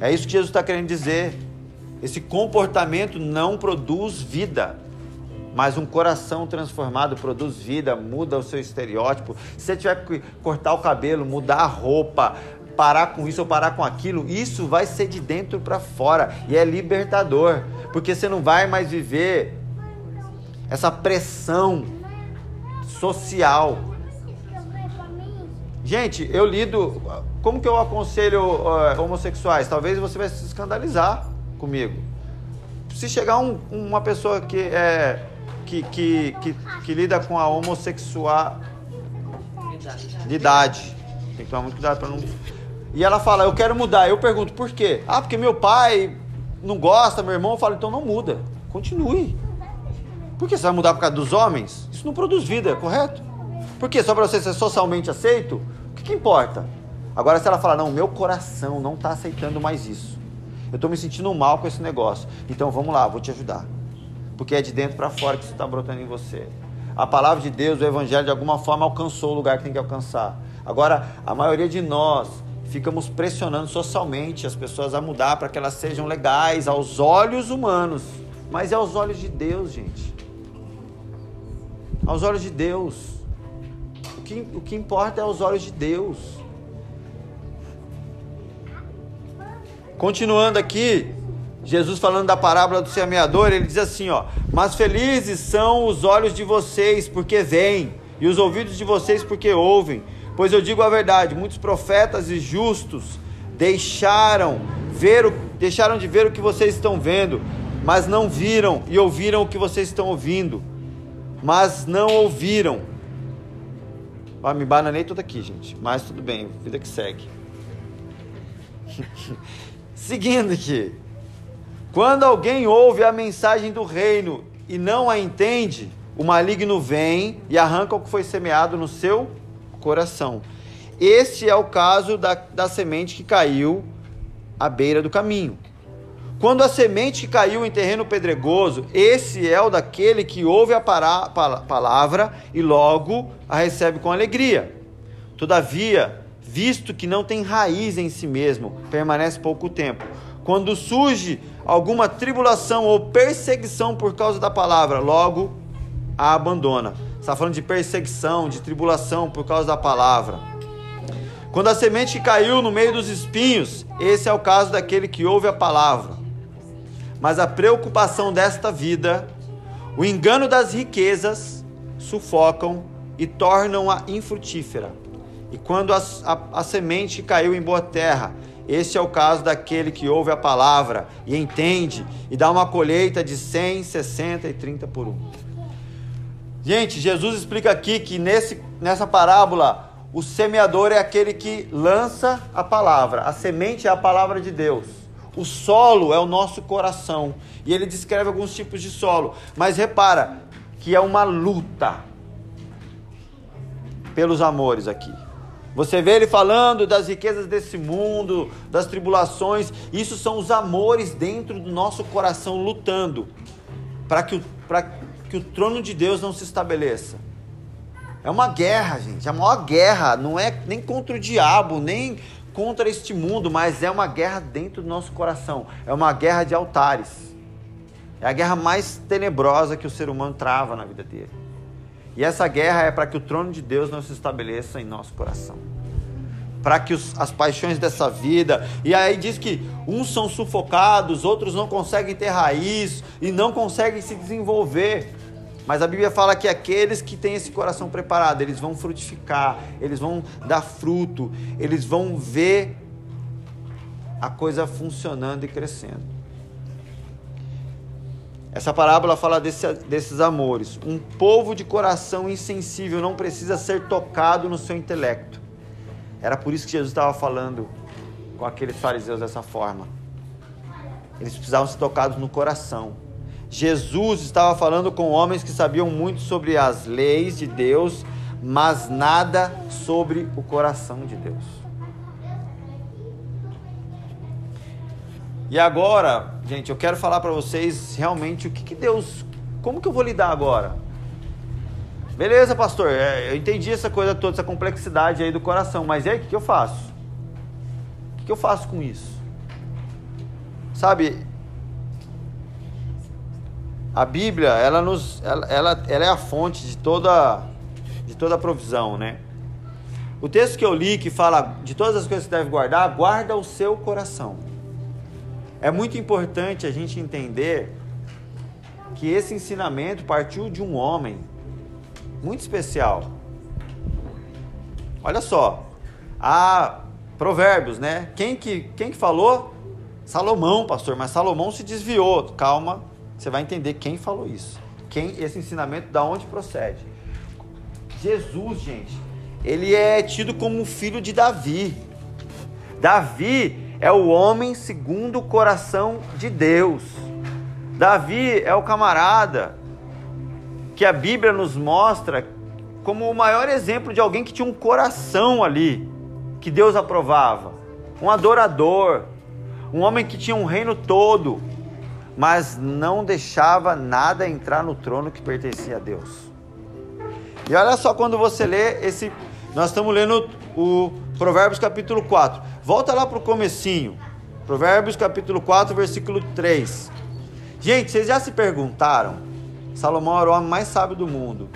Speaker 1: É isso que Jesus está querendo dizer. Esse comportamento não produz vida. Mas um coração transformado produz vida, muda o seu estereótipo. Se você tiver que cortar o cabelo, mudar a roupa, parar com isso ou parar com aquilo, isso vai ser de dentro para fora e é libertador, porque você não vai mais viver essa pressão social. Gente, eu lido. Como que eu aconselho uh, homossexuais? Talvez você vai se escandalizar comigo. Se chegar um, uma pessoa que é que, que, que, que lida com a homossexualidade. Tem que tomar muito cuidado para não. E ela fala, eu quero mudar. Eu pergunto, por quê? Ah, porque meu pai não gosta, meu irmão. Eu falo, então não muda. Continue. Por que você vai mudar por causa dos homens? Isso não produz vida, correto? Por quê? Só para você ser socialmente aceito? O que, que importa? Agora, se ela falar, não, meu coração não está aceitando mais isso. Eu estou me sentindo mal com esse negócio. Então vamos lá, vou te ajudar porque é de dentro para fora que isso está brotando em você. A palavra de Deus, o Evangelho, de alguma forma alcançou o lugar que tem que alcançar. Agora, a maioria de nós ficamos pressionando socialmente as pessoas a mudar para que elas sejam legais aos olhos humanos, mas é aos olhos de Deus, gente. Aos olhos de Deus. O que, o que importa é aos olhos de Deus. Continuando aqui, Jesus falando da parábola do semeador, ele diz assim, ó: "Mas felizes são os olhos de vocês porque veem, e os ouvidos de vocês porque ouvem, pois eu digo a verdade, muitos profetas e justos deixaram ver o, deixaram de ver o que vocês estão vendo, mas não viram e ouviram o que vocês estão ouvindo, mas não ouviram. Ah, me bananei tudo aqui, gente, mas tudo bem, vida que segue. [LAUGHS] Seguindo aqui. Quando alguém ouve a mensagem do reino e não a entende, o maligno vem e arranca o que foi semeado no seu coração. Este é o caso da, da semente que caiu à beira do caminho. Quando a semente que caiu em terreno pedregoso, esse é o daquele que ouve a palavra e logo a recebe com alegria. Todavia, visto que não tem raiz em si mesmo, permanece pouco tempo. Quando surge alguma tribulação ou perseguição por causa da palavra, logo a abandona. Está falando de perseguição, de tribulação por causa da palavra. Quando a semente caiu no meio dos espinhos, esse é o caso daquele que ouve a palavra. Mas a preocupação desta vida, o engano das riquezas, sufocam e tornam-a infrutífera. E quando a, a, a semente caiu em boa terra, este é o caso daquele que ouve a palavra e entende e dá uma colheita de 100, 60 e 30 por um. Gente, Jesus explica aqui que nesse, nessa parábola o semeador é aquele que lança a palavra, a semente é a palavra de Deus. O solo é o nosso coração. E ele descreve alguns tipos de solo. Mas repara que é uma luta pelos amores aqui. Você vê ele falando das riquezas desse mundo, das tribulações. Isso são os amores dentro do nosso coração lutando para que, o, que o trono de Deus não se estabeleça. É uma guerra, gente. É a maior guerra. Não é nem contra o diabo, nem contra este mundo, mas é uma guerra dentro do nosso coração. É uma guerra de altares. É a guerra mais tenebrosa que o ser humano trava na vida dele. E essa guerra é para que o trono de Deus não se estabeleça em nosso coração. Para que os, as paixões dessa vida. E aí diz que uns são sufocados, outros não conseguem ter raiz e não conseguem se desenvolver. Mas a Bíblia fala que aqueles que têm esse coração preparado, eles vão frutificar, eles vão dar fruto, eles vão ver a coisa funcionando e crescendo. Essa parábola fala desse, desses amores. Um povo de coração insensível não precisa ser tocado no seu intelecto. Era por isso que Jesus estava falando com aqueles fariseus dessa forma. Eles precisavam ser tocados no coração. Jesus estava falando com homens que sabiam muito sobre as leis de Deus, mas nada sobre o coração de Deus. E agora, gente, eu quero falar para vocês realmente o que, que Deus. Como que eu vou lidar agora? Beleza, pastor, é, eu entendi essa coisa toda, essa complexidade aí do coração, mas e aí o que, que eu faço? O que, que eu faço com isso? Sabe, a Bíblia, ela, nos, ela, ela, ela é a fonte de toda, de toda a provisão, né? O texto que eu li que fala de todas as coisas que deve guardar, guarda o seu coração. É muito importante a gente entender que esse ensinamento partiu de um homem muito especial. Olha só, há provérbios, né? Quem que, quem que falou? Salomão, pastor, mas Salomão se desviou. Calma, você vai entender quem falou isso. Quem esse ensinamento da onde procede. Jesus, gente, ele é tido como filho de Davi. Davi é o homem segundo o coração de Deus. Davi é o camarada que a Bíblia nos mostra como o maior exemplo de alguém que tinha um coração ali, que Deus aprovava. Um adorador, um homem que tinha um reino todo, mas não deixava nada entrar no trono que pertencia a Deus. E olha só quando você lê esse. Nós estamos lendo o Provérbios capítulo 4. Volta lá para o comecinho. Provérbios capítulo 4, versículo 3. Gente, vocês já se perguntaram? Salomão era o homem mais sábio do mundo.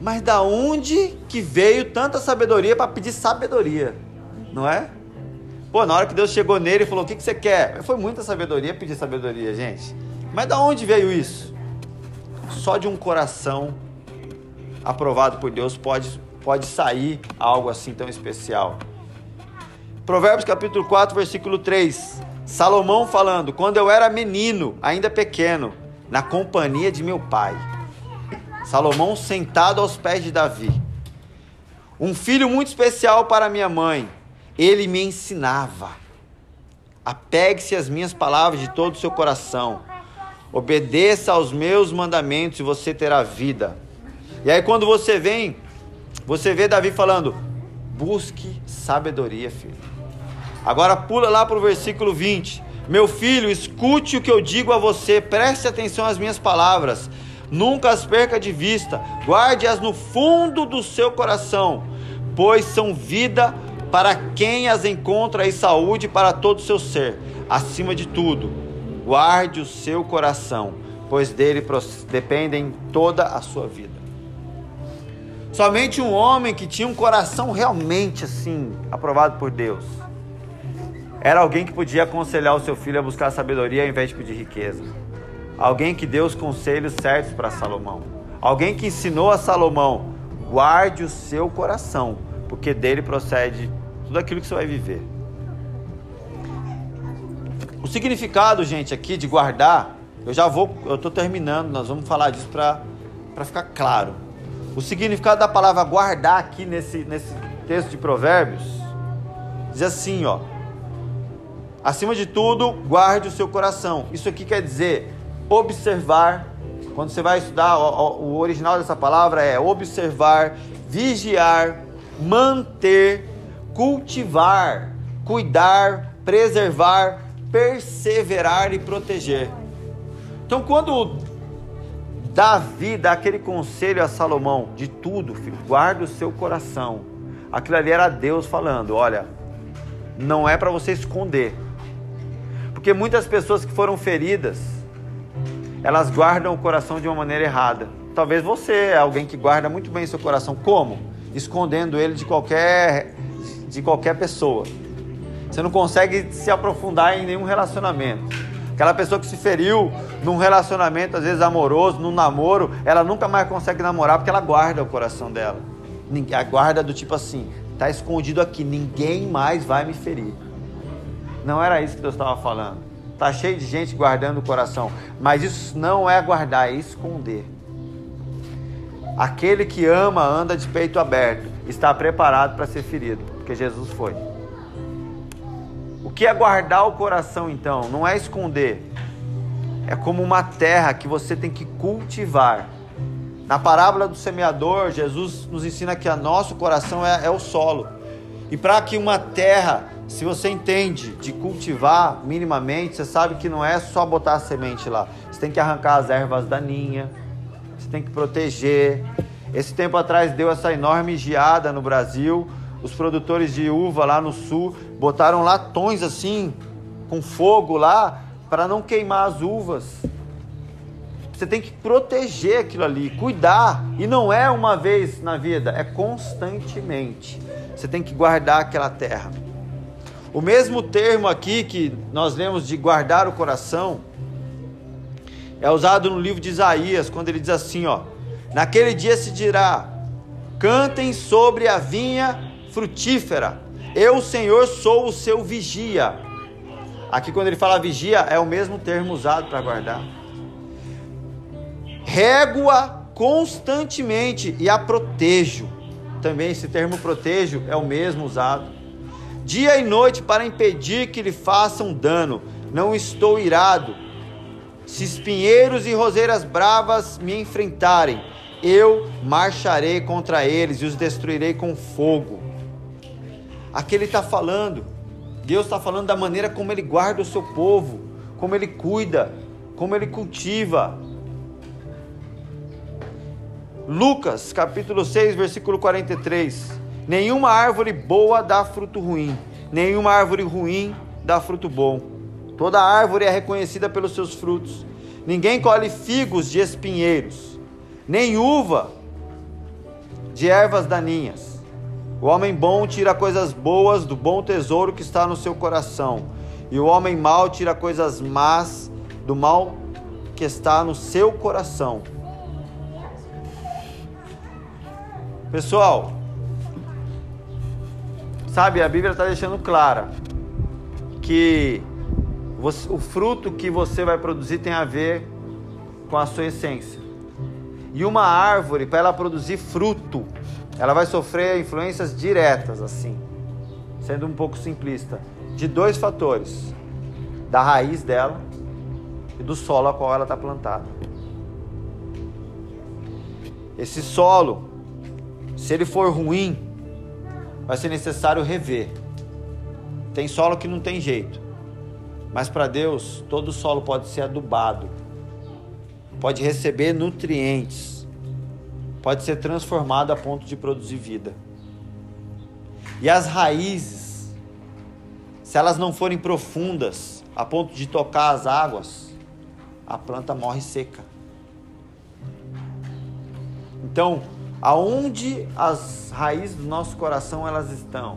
Speaker 1: Mas da onde que veio tanta sabedoria para pedir sabedoria? Não é? Pô, na hora que Deus chegou nele e falou: O que, que você quer? Foi muita sabedoria pedir sabedoria, gente. Mas da onde veio isso? Só de um coração aprovado por Deus pode, pode sair algo assim tão especial. Provérbios capítulo 4, versículo 3. Salomão falando: Quando eu era menino, ainda pequeno, na companhia de meu pai. Salomão sentado aos pés de Davi. Um filho muito especial para minha mãe. Ele me ensinava. Apegue-se às minhas palavras de todo o seu coração. Obedeça aos meus mandamentos e você terá vida. E aí quando você vem, você vê Davi falando: busque sabedoria, filho. Agora pula lá para o versículo 20. Meu filho, escute o que eu digo a você, preste atenção às minhas palavras. Nunca as perca de vista, guarde-as no fundo do seu coração, pois são vida para quem as encontra e saúde para todo o seu ser. Acima de tudo, guarde o seu coração, pois dele dependem toda a sua vida. Somente um homem que tinha um coração realmente assim, aprovado por Deus era alguém que podia aconselhar o seu filho a buscar sabedoria ao invés de pedir riqueza. Alguém que deu os conselhos certos para Salomão. Alguém que ensinou a Salomão: guarde o seu coração, porque dele procede tudo aquilo que você vai viver. O significado, gente, aqui de guardar, eu já vou, eu estou terminando, nós vamos falar disso para ficar claro. O significado da palavra guardar aqui nesse, nesse texto de Provérbios diz assim, ó Acima de tudo, guarde o seu coração. Isso aqui quer dizer observar. Quando você vai estudar, o original dessa palavra é observar, vigiar, manter, cultivar, cuidar, preservar, perseverar e proteger. Então, quando Davi dá aquele conselho a Salomão de tudo, filho, guarda o seu coração. Aquilo ali era Deus falando: olha, não é para você esconder, porque muitas pessoas que foram feridas, elas guardam o coração de uma maneira errada. Talvez você é alguém que guarda muito bem seu coração. Como? Escondendo ele de qualquer de qualquer pessoa. Você não consegue se aprofundar em nenhum relacionamento. Aquela pessoa que se feriu num relacionamento, às vezes amoroso, num namoro, ela nunca mais consegue namorar porque ela guarda o coração dela. A guarda do tipo assim, tá escondido aqui, ninguém mais vai me ferir. Não era isso que Deus estava falando. Tá cheio de gente guardando o coração, mas isso não é guardar, é esconder. Aquele que ama anda de peito aberto, está preparado para ser ferido, porque Jesus foi. O que é guardar o coração então? Não é esconder. É como uma terra que você tem que cultivar. Na parábola do semeador, Jesus nos ensina que o nosso coração é, é o solo. E para que uma terra se você entende de cultivar minimamente, você sabe que não é só botar a semente lá. Você tem que arrancar as ervas daninhas, você tem que proteger. Esse tempo atrás deu essa enorme geada no Brasil. Os produtores de uva lá no sul botaram latões assim, com fogo lá, para não queimar as uvas. Você tem que proteger aquilo ali, cuidar. E não é uma vez na vida, é constantemente. Você tem que guardar aquela terra. O mesmo termo aqui que nós lemos de guardar o coração é usado no livro de Isaías, quando ele diz assim, ó: Naquele dia se dirá: Cantem sobre a vinha frutífera. Eu, Senhor, sou o seu vigia. Aqui quando ele fala vigia, é o mesmo termo usado para guardar. Régua constantemente e a protejo. Também esse termo protejo é o mesmo usado dia e noite para impedir que lhe façam dano. Não estou irado. Se espinheiros e roseiras bravas me enfrentarem, eu marcharei contra eles e os destruirei com fogo. Aqui ele está falando, Deus está falando da maneira como ele guarda o seu povo, como ele cuida, como ele cultiva. Lucas capítulo 6, versículo 43. Nenhuma árvore boa dá fruto ruim, nenhuma árvore ruim dá fruto bom. Toda árvore é reconhecida pelos seus frutos. Ninguém colhe figos de espinheiros, nem uva de ervas daninhas. O homem bom tira coisas boas do bom tesouro que está no seu coração, e o homem mau tira coisas más do mal que está no seu coração. Pessoal, sabe, a Bíblia está deixando clara que você, o fruto que você vai produzir tem a ver com a sua essência. E uma árvore, para ela produzir fruto, ela vai sofrer influências diretas, assim, sendo um pouco simplista, de dois fatores: da raiz dela e do solo a qual ela está plantada. Esse solo, se ele for ruim, vai ser necessário rever. Tem solo que não tem jeito, mas para Deus todo solo pode ser adubado, pode receber nutrientes, pode ser transformado a ponto de produzir vida. E as raízes, se elas não forem profundas a ponto de tocar as águas, a planta morre seca. Então, aonde as raízes do nosso coração elas estão?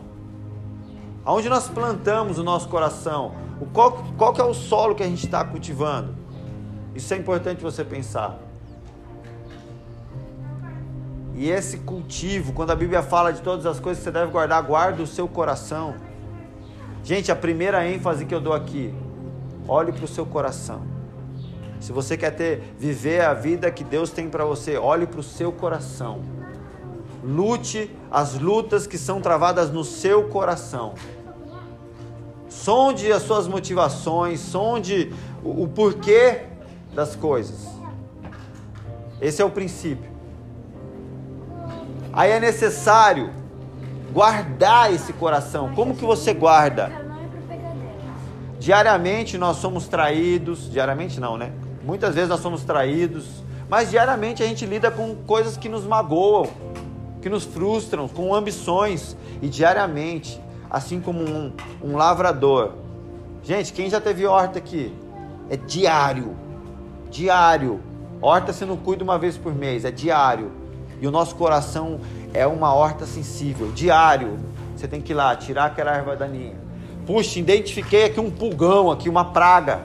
Speaker 1: Aonde nós plantamos o nosso coração? O qual, qual que é o solo que a gente está cultivando? Isso é importante você pensar. E esse cultivo, quando a Bíblia fala de todas as coisas que você deve guardar, guarda o seu coração. Gente, a primeira ênfase que eu dou aqui, olhe para o seu coração. Se você quer ter viver a vida que Deus tem para você, olhe para o seu coração. Lute as lutas que são travadas no seu coração. Sonde as suas motivações, sonde o, o porquê das coisas. Esse é o princípio. Aí é necessário guardar esse coração. Como que você guarda? Diariamente nós somos traídos, diariamente não, né? Muitas vezes nós somos traídos, mas diariamente a gente lida com coisas que nos magoam, que nos frustram, com ambições. E diariamente, assim como um, um lavrador. Gente, quem já teve horta aqui? É diário. Diário. Horta você não cuida uma vez por mês, é diário. E o nosso coração é uma horta sensível. Diário. Você tem que ir lá, tirar aquela erva daninha. Puxa, identifiquei aqui um pulgão, aqui uma praga.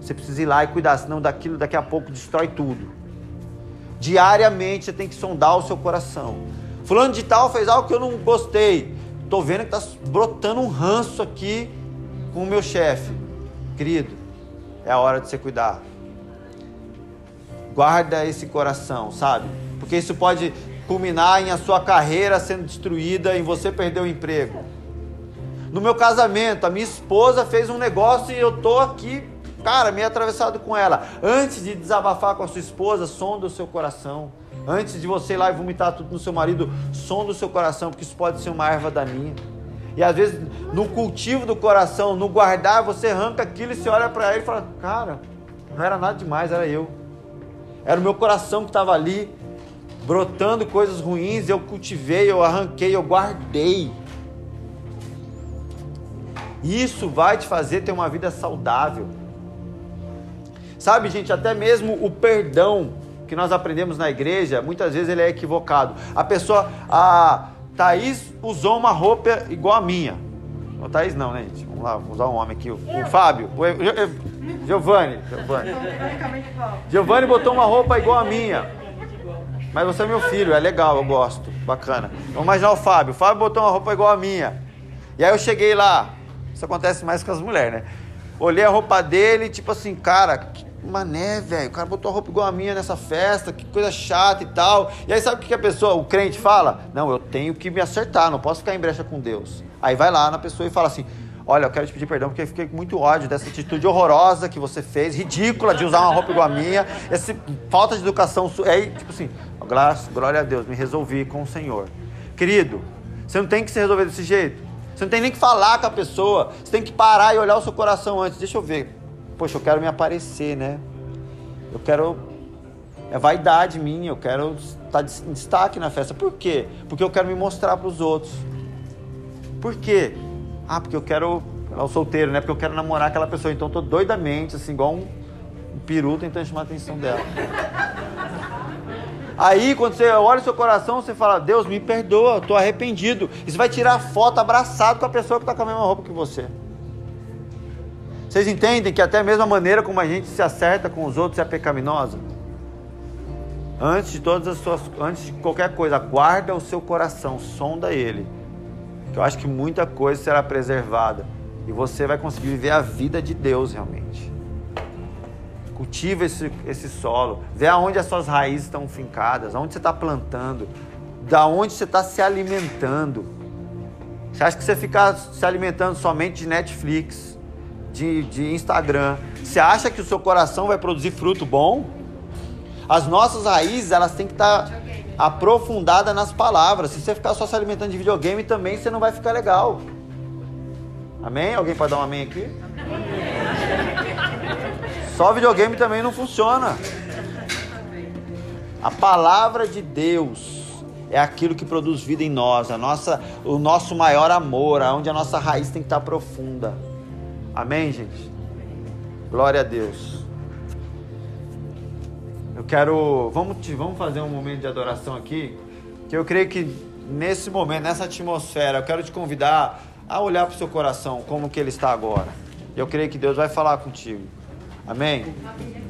Speaker 1: Você precisa ir lá e cuidar, senão daquilo daqui a pouco destrói tudo. Diariamente você tem que sondar o seu coração. Fulano de tal fez algo que eu não gostei. Tô vendo que tá brotando um ranço aqui com o meu chefe. Querido, é a hora de você cuidar. Guarda esse coração, sabe? Porque isso pode culminar em a sua carreira sendo destruída, em você perder o emprego. No meu casamento, a minha esposa fez um negócio e eu tô aqui Cara, meio atravessado com ela. Antes de desabafar com a sua esposa, sonda o seu coração. Antes de você ir lá e vomitar tudo no seu marido, sonda o seu coração, porque isso pode ser uma erva daninha. E às vezes, no cultivo do coração, no guardar, você arranca aquilo e você olha para ele e fala: Cara, não era nada demais, era eu. Era o meu coração que estava ali, brotando coisas ruins. Eu cultivei, eu arranquei, eu guardei. Isso vai te fazer ter uma vida saudável. Sabe, gente, até mesmo o perdão que nós aprendemos na igreja, muitas vezes ele é equivocado. A pessoa, a Thaís usou uma roupa igual a minha. O Thaís não, né, gente? Vamos lá, vamos usar um homem aqui. O, o Fábio, o Giovanni. Giovanni. Giovanni botou uma roupa igual a minha. Mas você é meu filho, é legal, eu gosto. Bacana. Vamos imaginar o Fábio. O Fábio botou uma roupa igual a minha. E aí eu cheguei lá. Isso acontece mais com as mulheres, né? Olhei a roupa dele, tipo assim, cara, que Mané, velho, o cara botou a roupa igual a minha nessa festa, que coisa chata e tal. E aí sabe o que a pessoa, o crente fala? Não, eu tenho que me acertar, não posso ficar em brecha com Deus. Aí vai lá na pessoa e fala assim: Olha, eu quero te pedir perdão porque eu fiquei com muito ódio dessa atitude horrorosa que você fez, ridícula de usar uma roupa igual a minha, essa falta de educação. Aí, tipo assim, glória a Deus, me resolvi com o Senhor. Querido, você não tem que se resolver desse jeito. Você não tem nem que falar com a pessoa. Você tem que parar e olhar o seu coração antes. Deixa eu ver poxa, eu quero me aparecer, né? Eu quero. É vaidade minha, eu quero estar em destaque na festa. Por quê? Porque eu quero me mostrar para os outros. Por quê? Ah, porque eu quero. É o solteiro, né? Porque eu quero namorar aquela pessoa. Então eu tô doidamente, assim, igual um, um peru tentando chamar a atenção dela. Aí, quando você olha o seu coração, você fala: Deus, me perdoa, estou arrependido. Você vai tirar foto abraçado com a pessoa que está com a mesma roupa que você. Vocês entendem que até mesmo a maneira como a gente se acerta com os outros é pecaminosa? Antes de todas as suas, antes de qualquer coisa, guarda o seu coração, sonda ele. Que eu acho que muita coisa será preservada e você vai conseguir viver a vida de Deus realmente. Cultiva esse, esse solo, vê aonde as suas raízes estão fincadas, aonde você está plantando, da onde você está se alimentando. Você acha que você ficar se alimentando somente de Netflix, de, de Instagram, você acha que o seu coração vai produzir fruto bom? As nossas raízes, elas têm que estar tá aprofundadas nas palavras. Se você ficar só se alimentando de videogame também, você não vai ficar legal. Amém? Alguém pode dar um amém aqui? Só videogame também não funciona. A palavra de Deus é aquilo que produz vida em nós, a nossa, o nosso maior amor, onde a nossa raiz tem que estar profunda. Amém, gente? Glória a Deus. Eu quero. Vamos, vamos fazer um momento de adoração aqui. Que eu creio que nesse momento, nessa atmosfera, eu quero te convidar a olhar para o seu coração, como que ele está agora. Eu creio que Deus vai falar contigo. Amém? Amém.